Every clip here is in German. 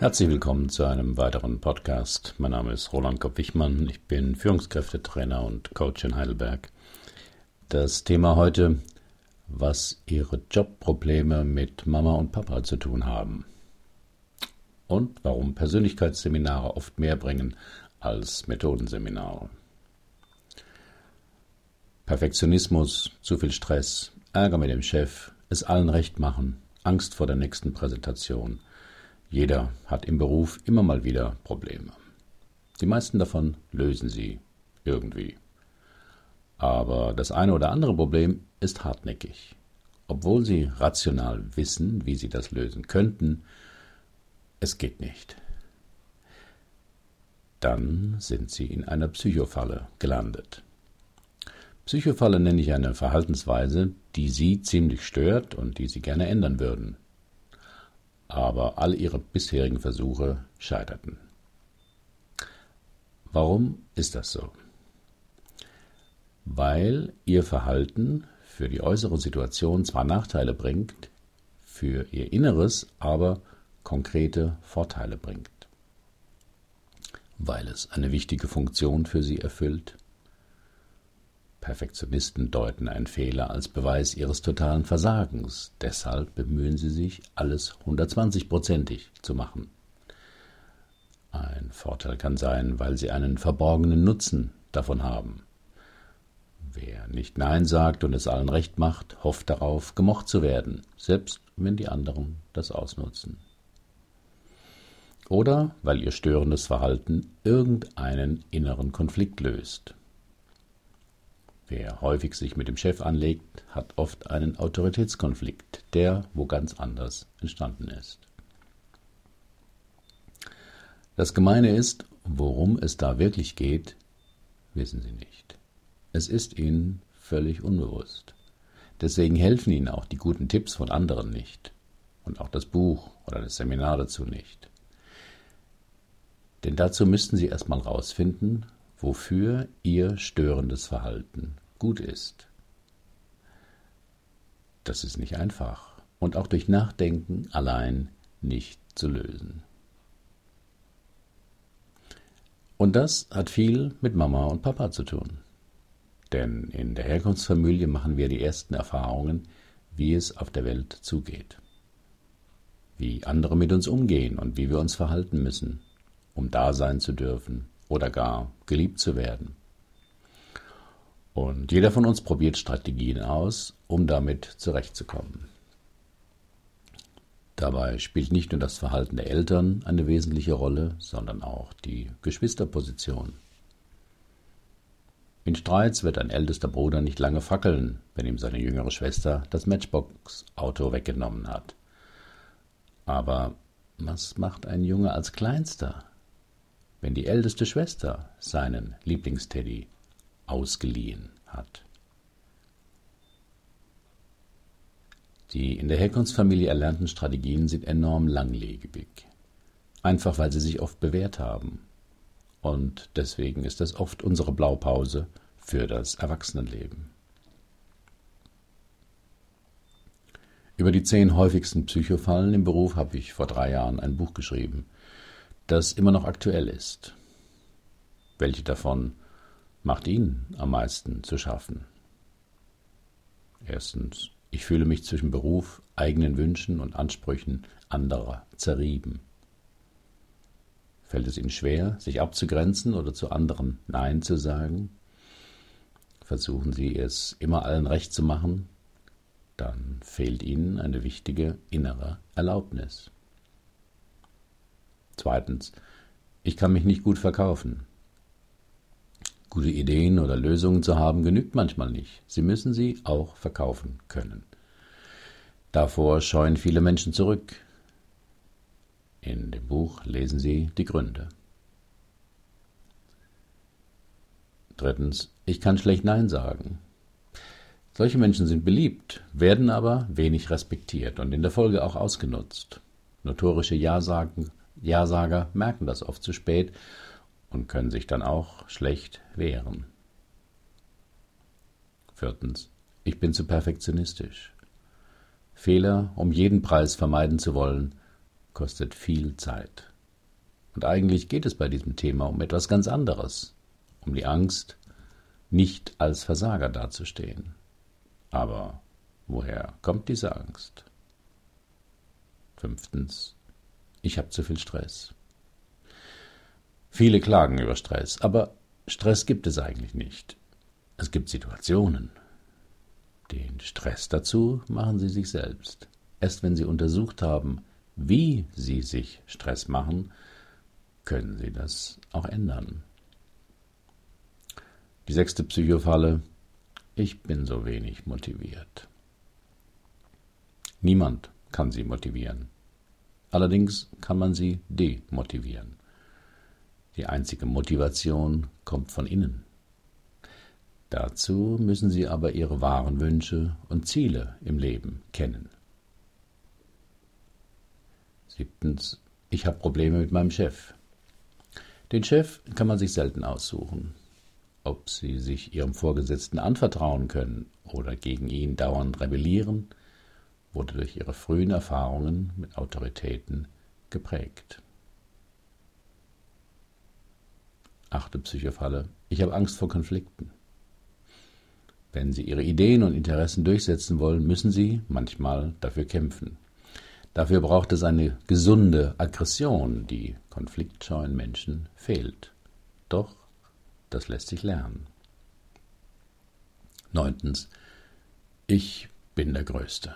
Herzlich willkommen zu einem weiteren Podcast. Mein Name ist Roland Kopp-Wichmann. Ich bin Führungskräftetrainer und Coach in Heidelberg. Das Thema heute, was Ihre Jobprobleme mit Mama und Papa zu tun haben. Und warum Persönlichkeitsseminare oft mehr bringen als Methodenseminare. Perfektionismus, zu viel Stress, Ärger mit dem Chef, es allen recht machen, Angst vor der nächsten Präsentation, jeder hat im Beruf immer mal wieder Probleme. Die meisten davon lösen sie irgendwie. Aber das eine oder andere Problem ist hartnäckig. Obwohl sie rational wissen, wie sie das lösen könnten, es geht nicht. Dann sind sie in einer Psychofalle gelandet. Psychofalle nenne ich eine Verhaltensweise, die sie ziemlich stört und die sie gerne ändern würden aber all ihre bisherigen Versuche scheiterten. Warum ist das so? Weil ihr Verhalten für die äußere Situation zwar Nachteile bringt, für ihr Inneres aber konkrete Vorteile bringt. Weil es eine wichtige Funktion für sie erfüllt, Perfektionisten deuten einen Fehler als Beweis ihres totalen Versagens. Deshalb bemühen sie sich, alles 120-prozentig zu machen. Ein Vorteil kann sein, weil sie einen verborgenen Nutzen davon haben. Wer nicht Nein sagt und es allen recht macht, hofft darauf, gemocht zu werden, selbst wenn die anderen das ausnutzen. Oder weil ihr störendes Verhalten irgendeinen inneren Konflikt löst. Wer häufig sich mit dem Chef anlegt, hat oft einen Autoritätskonflikt, der wo ganz anders entstanden ist. Das Gemeine ist, worum es da wirklich geht, wissen Sie nicht. Es ist Ihnen völlig unbewusst. Deswegen helfen Ihnen auch die guten Tipps von anderen nicht und auch das Buch oder das Seminar dazu nicht. Denn dazu müssten Sie erstmal rausfinden, wofür ihr störendes Verhalten gut ist. Das ist nicht einfach und auch durch Nachdenken allein nicht zu lösen. Und das hat viel mit Mama und Papa zu tun. Denn in der Herkunftsfamilie machen wir die ersten Erfahrungen, wie es auf der Welt zugeht. Wie andere mit uns umgehen und wie wir uns verhalten müssen, um da sein zu dürfen oder gar geliebt zu werden. Und jeder von uns probiert Strategien aus, um damit zurechtzukommen. Dabei spielt nicht nur das Verhalten der Eltern eine wesentliche Rolle, sondern auch die Geschwisterposition. In Streits wird ein ältester Bruder nicht lange fackeln, wenn ihm seine jüngere Schwester das Matchbox-Auto weggenommen hat. Aber was macht ein Junge als Kleinster? Wenn die älteste Schwester seinen Lieblingsteddy ausgeliehen hat. Die in der Herkunftsfamilie erlernten Strategien sind enorm langlebig, einfach weil sie sich oft bewährt haben. Und deswegen ist das oft unsere Blaupause für das Erwachsenenleben. Über die zehn häufigsten Psychofallen im Beruf habe ich vor drei Jahren ein Buch geschrieben – das immer noch aktuell ist. Welche davon macht Ihnen am meisten zu schaffen? Erstens, ich fühle mich zwischen Beruf, eigenen Wünschen und Ansprüchen anderer zerrieben. Fällt es Ihnen schwer, sich abzugrenzen oder zu anderen Nein zu sagen? Versuchen Sie es immer allen recht zu machen? Dann fehlt Ihnen eine wichtige innere Erlaubnis. Zweitens, ich kann mich nicht gut verkaufen. Gute Ideen oder Lösungen zu haben genügt manchmal nicht. Sie müssen sie auch verkaufen können. Davor scheuen viele Menschen zurück. In dem Buch lesen Sie die Gründe. Drittens, ich kann schlecht Nein sagen. Solche Menschen sind beliebt, werden aber wenig respektiert und in der Folge auch ausgenutzt. Notorische Ja-Sagen ja-Sager merken das oft zu spät und können sich dann auch schlecht wehren. Viertens. Ich bin zu perfektionistisch. Fehler um jeden Preis vermeiden zu wollen, kostet viel Zeit. Und eigentlich geht es bei diesem Thema um etwas ganz anderes, um die Angst, nicht als Versager dazustehen. Aber woher kommt diese Angst? Fünftens, ich habe zu viel Stress. Viele klagen über Stress, aber Stress gibt es eigentlich nicht. Es gibt Situationen. Den Stress dazu machen Sie sich selbst. Erst wenn Sie untersucht haben, wie Sie sich Stress machen, können Sie das auch ändern. Die sechste Psychofalle. Ich bin so wenig motiviert. Niemand kann Sie motivieren. Allerdings kann man Sie demotivieren. Die einzige Motivation kommt von innen. Dazu müssen Sie aber Ihre wahren Wünsche und Ziele im Leben kennen. Siebtens, ich habe Probleme mit meinem Chef. Den Chef kann man sich selten aussuchen. Ob Sie sich Ihrem Vorgesetzten anvertrauen können oder gegen ihn dauernd rebellieren, wurde durch Ihre frühen Erfahrungen mit Autoritäten geprägt. Achte Psychofalle. Ich habe Angst vor Konflikten. Wenn Sie Ihre Ideen und Interessen durchsetzen wollen, müssen Sie manchmal dafür kämpfen. Dafür braucht es eine gesunde Aggression, die konfliktscheuen Menschen fehlt. Doch das lässt sich lernen. Neuntens. Ich bin der Größte.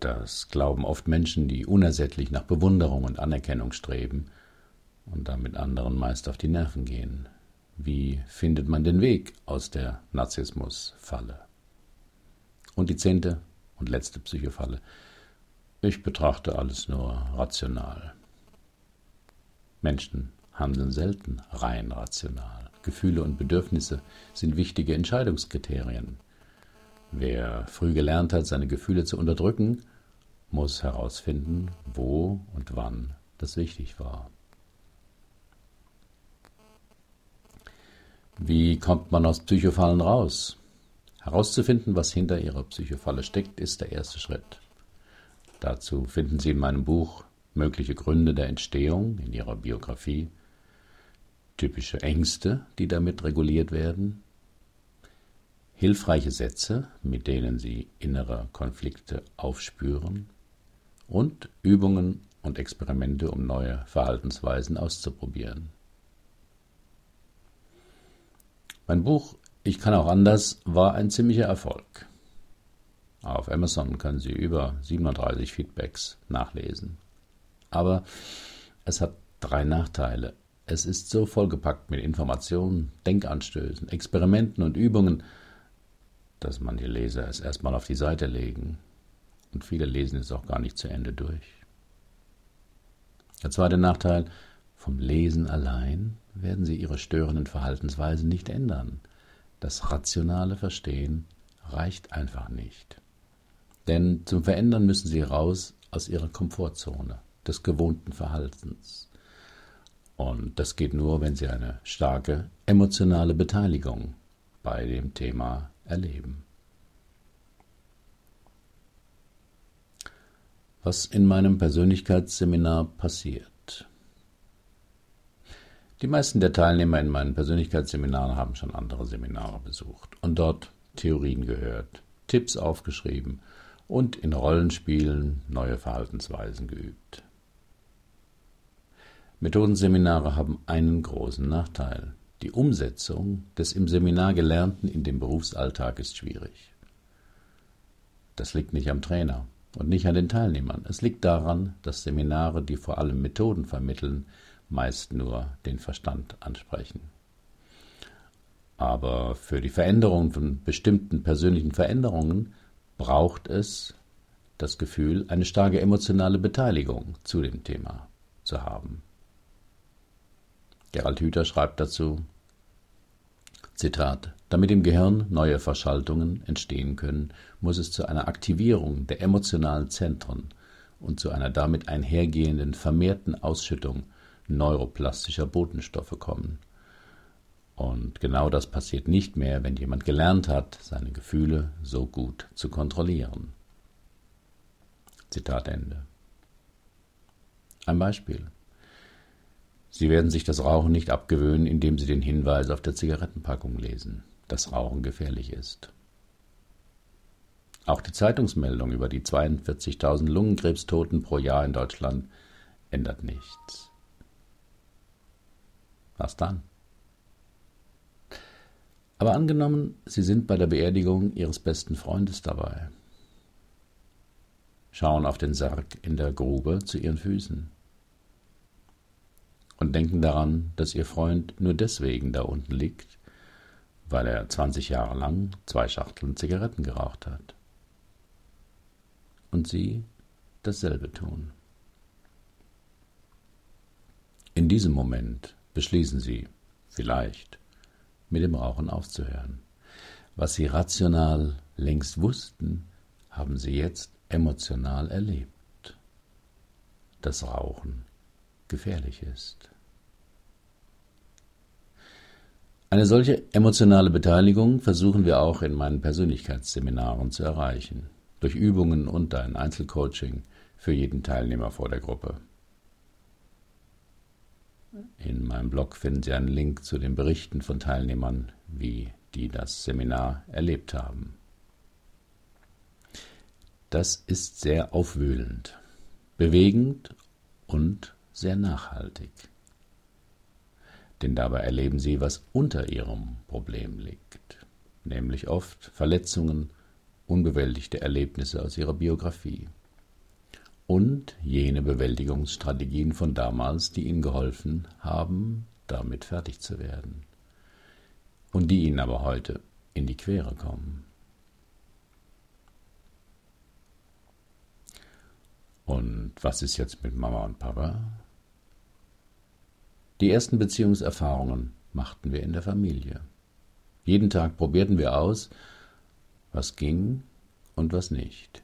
Das glauben oft Menschen, die unersättlich nach Bewunderung und Anerkennung streben und damit anderen meist auf die Nerven gehen. Wie findet man den Weg aus der Narzissmusfalle? Und die zehnte und letzte Psychofalle. Ich betrachte alles nur rational. Menschen handeln selten rein rational. Gefühle und Bedürfnisse sind wichtige Entscheidungskriterien. Wer früh gelernt hat, seine Gefühle zu unterdrücken, muss herausfinden, wo und wann das wichtig war. Wie kommt man aus Psychofallen raus? Herauszufinden, was hinter Ihrer Psychofalle steckt, ist der erste Schritt. Dazu finden Sie in meinem Buch mögliche Gründe der Entstehung in Ihrer Biografie, typische Ängste, die damit reguliert werden, hilfreiche Sätze, mit denen Sie innere Konflikte aufspüren und Übungen und Experimente, um neue Verhaltensweisen auszuprobieren. Mein Buch Ich kann auch anders war ein ziemlicher Erfolg. Auf Amazon können Sie über 37 Feedbacks nachlesen. Aber es hat drei Nachteile. Es ist so vollgepackt mit Informationen, Denkanstößen, Experimenten und Übungen, dass manche Leser es erstmal auf die Seite legen. Und viele lesen es auch gar nicht zu Ende durch. Der zweite Nachteil, vom Lesen allein werden Sie Ihre störenden Verhaltensweisen nicht ändern. Das rationale Verstehen reicht einfach nicht. Denn zum Verändern müssen Sie raus aus Ihrer Komfortzone, des gewohnten Verhaltens. Und das geht nur, wenn Sie eine starke emotionale Beteiligung bei dem Thema erleben. Was in meinem Persönlichkeitsseminar passiert. Die meisten der Teilnehmer in meinen Persönlichkeitsseminaren haben schon andere Seminare besucht und dort Theorien gehört, Tipps aufgeschrieben und in Rollenspielen neue Verhaltensweisen geübt. Methodenseminare haben einen großen Nachteil. Die Umsetzung des im Seminar Gelernten in den Berufsalltag ist schwierig. Das liegt nicht am Trainer und nicht an den Teilnehmern. Es liegt daran, dass Seminare, die vor allem Methoden vermitteln, meist nur den Verstand ansprechen. Aber für die Veränderung von bestimmten persönlichen Veränderungen braucht es das Gefühl, eine starke emotionale Beteiligung zu dem Thema zu haben. Gerald Hüther schreibt dazu, Zitat, damit im Gehirn neue Verschaltungen entstehen können, muss es zu einer Aktivierung der emotionalen Zentren und zu einer damit einhergehenden vermehrten Ausschüttung neuroplastischer Botenstoffe kommen. Und genau das passiert nicht mehr, wenn jemand gelernt hat, seine Gefühle so gut zu kontrollieren. Zitat Ende. Ein Beispiel. Sie werden sich das Rauchen nicht abgewöhnen, indem Sie den Hinweis auf der Zigarettenpackung lesen, dass Rauchen gefährlich ist. Auch die Zeitungsmeldung über die 42.000 Lungenkrebstoten pro Jahr in Deutschland ändert nichts. Was dann? Aber angenommen, Sie sind bei der Beerdigung Ihres besten Freundes dabei, schauen auf den Sarg in der Grube zu Ihren Füßen und denken daran, dass Ihr Freund nur deswegen da unten liegt, weil er 20 Jahre lang zwei Schachteln Zigaretten geraucht hat. Und Sie dasselbe tun. In diesem Moment beschließen Sie, vielleicht, mit dem Rauchen aufzuhören. Was sie rational längst wussten, haben sie jetzt emotional erlebt. Dass Rauchen gefährlich ist. Eine solche emotionale Beteiligung versuchen wir auch in meinen Persönlichkeitsseminaren zu erreichen, durch Übungen und ein Einzelcoaching für jeden Teilnehmer vor der Gruppe. In meinem Blog finden Sie einen Link zu den Berichten von Teilnehmern, wie die das Seminar erlebt haben. Das ist sehr aufwühlend, bewegend und sehr nachhaltig. Denn dabei erleben Sie, was unter Ihrem Problem liegt, nämlich oft Verletzungen, unbewältigte Erlebnisse aus Ihrer Biografie und jene Bewältigungsstrategien von damals, die ihnen geholfen haben, damit fertig zu werden und die ihnen aber heute in die Quere kommen. Und was ist jetzt mit Mama und Papa? Die ersten Beziehungserfahrungen machten wir in der Familie. Jeden Tag probierten wir aus, was ging und was nicht,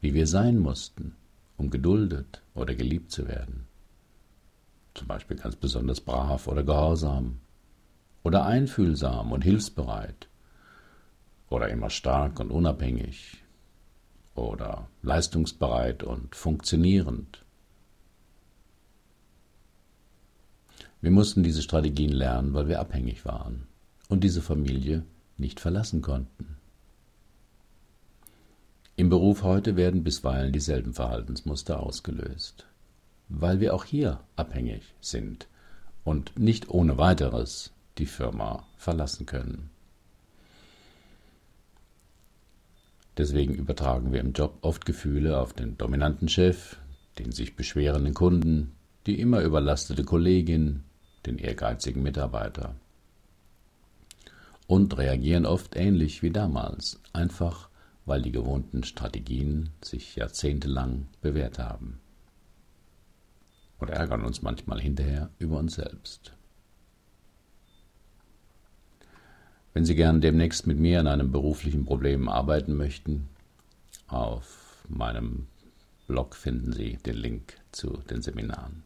wie wir sein mussten, um geduldet oder geliebt zu werden. Zum Beispiel ganz besonders brav oder gehorsam oder einfühlsam und hilfsbereit oder immer stark und unabhängig oder leistungsbereit und funktionierend. Wir mussten diese Strategien lernen, weil wir abhängig waren und diese Familie nicht verlassen konnten. Im Beruf heute werden bisweilen dieselben Verhaltensmuster ausgelöst, weil wir auch hier abhängig sind und nicht ohne weiteres die Firma verlassen können. Deswegen übertragen wir im Job oft Gefühle auf den dominanten Chef, den sich beschwerenden Kunden, die immer überlastete Kollegin, den ehrgeizigen Mitarbeiter. Und reagieren oft ähnlich wie damals, einfach weil die gewohnten Strategien sich jahrzehntelang bewährt haben. Oder ärgern uns manchmal hinterher über uns selbst. Wenn Sie gern demnächst mit mir an einem beruflichen Problem arbeiten möchten, auf meinem Blog finden Sie den Link zu den Seminaren.